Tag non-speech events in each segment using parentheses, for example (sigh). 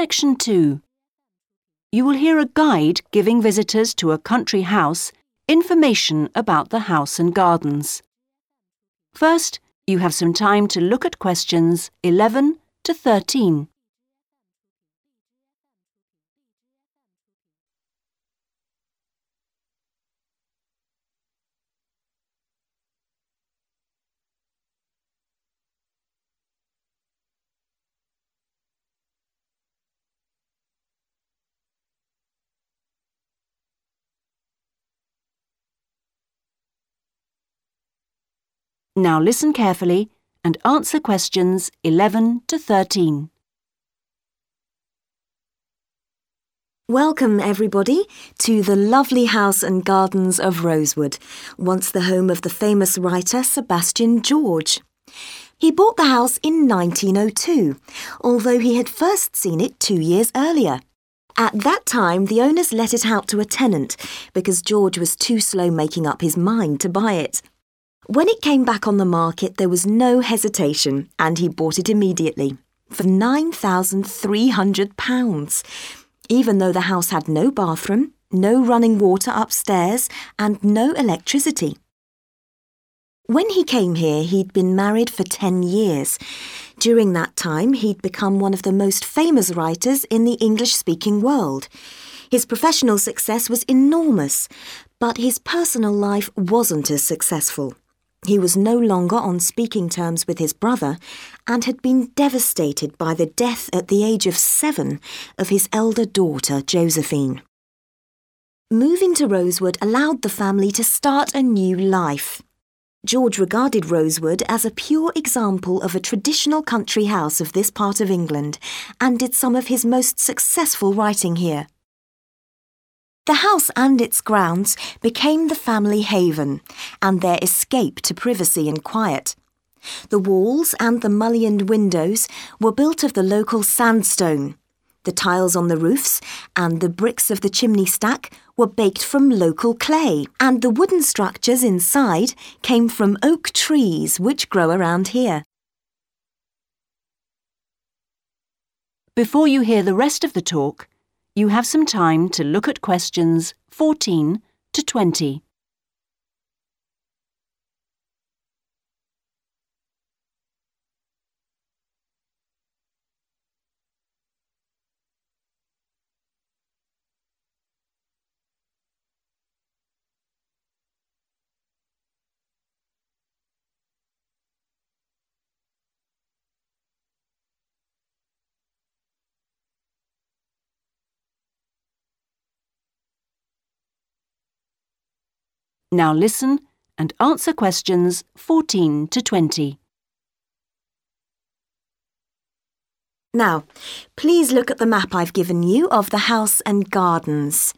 Section 2. You will hear a guide giving visitors to a country house information about the house and gardens. First, you have some time to look at questions 11 to 13. Now listen carefully and answer questions 11 to 13. Welcome, everybody, to the lovely house and gardens of Rosewood, once the home of the famous writer Sebastian George. He bought the house in 1902, although he had first seen it two years earlier. At that time, the owners let it out to a tenant because George was too slow making up his mind to buy it. When it came back on the market, there was no hesitation, and he bought it immediately for £9,300, even though the house had no bathroom, no running water upstairs, and no electricity. When he came here, he'd been married for 10 years. During that time, he'd become one of the most famous writers in the English speaking world. His professional success was enormous, but his personal life wasn't as successful. He was no longer on speaking terms with his brother and had been devastated by the death at the age of seven of his elder daughter, Josephine. Moving to Rosewood allowed the family to start a new life. George regarded Rosewood as a pure example of a traditional country house of this part of England and did some of his most successful writing here. The house and its grounds became the family haven and their escape to privacy and quiet. The walls and the mullioned windows were built of the local sandstone. The tiles on the roofs and the bricks of the chimney stack were baked from local clay, and the wooden structures inside came from oak trees which grow around here. Before you hear the rest of the talk, you have some time to look at questions 14 to 20. Now listen and answer questions 14 to 20. Now, please look at the map I've given you of the house and gardens.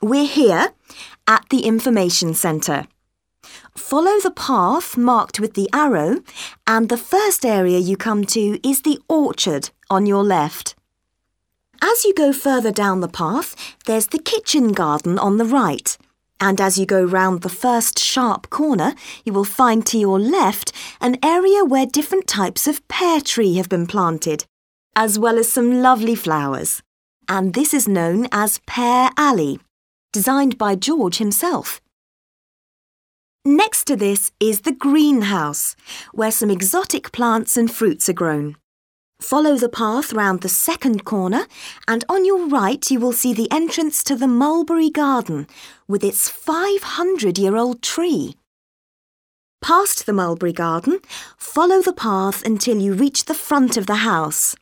We're here at the information centre. Follow the path marked with the arrow and the first area you come to is the orchard on your left. As you go further down the path, there's the kitchen garden on the right. And as you go round the first sharp corner, you will find to your left an area where different types of pear tree have been planted, as well as some lovely flowers. And this is known as Pear Alley, designed by George himself. Next to this is the greenhouse, where some exotic plants and fruits are grown. Follow the path round the second corner, and on your right you will see the entrance to the mulberry garden with its 500 year old tree. Past the mulberry garden, follow the path until you reach the front of the house.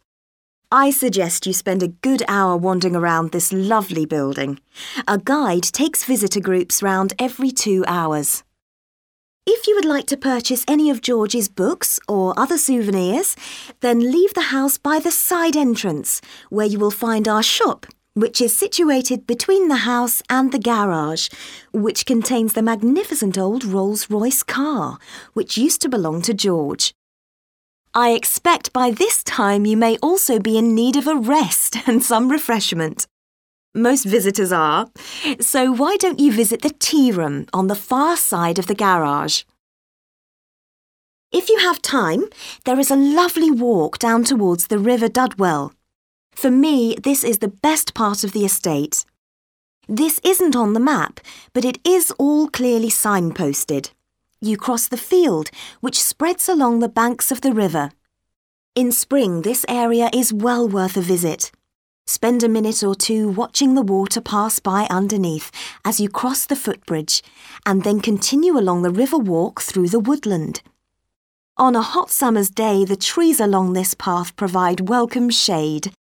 I suggest you spend a good hour wandering around this lovely building. A guide takes visitor groups round every two hours. If you would like to purchase any of George's books or other souvenirs, then leave the house by the side entrance, where you will find our shop, which is situated between the house and the garage, which contains the magnificent old Rolls Royce car, which used to belong to George. I expect by this time you may also be in need of a rest (laughs) and some refreshment. Most visitors are. So why don't you visit the tea room on the far side of the garage? If you have time, there is a lovely walk down towards the River Dudwell. For me, this is the best part of the estate. This isn't on the map, but it is all clearly signposted. You cross the field, which spreads along the banks of the river. In spring, this area is well worth a visit. Spend a minute or two watching the water pass by underneath as you cross the footbridge, and then continue along the river walk through the woodland. On a hot summer's day, the trees along this path provide welcome shade.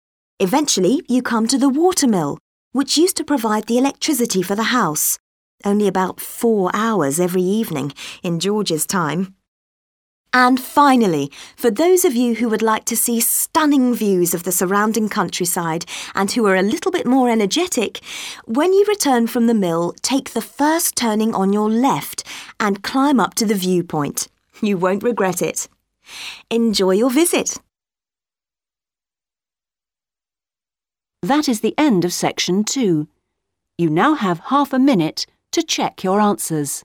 Eventually, you come to the watermill, which used to provide the electricity for the house, only about four hours every evening in George's time. And finally, for those of you who would like to see stunning views of the surrounding countryside and who are a little bit more energetic, when you return from the mill, take the first turning on your left and climb up to the viewpoint. You won't regret it. Enjoy your visit. That is the end of section two. You now have half a minute to check your answers.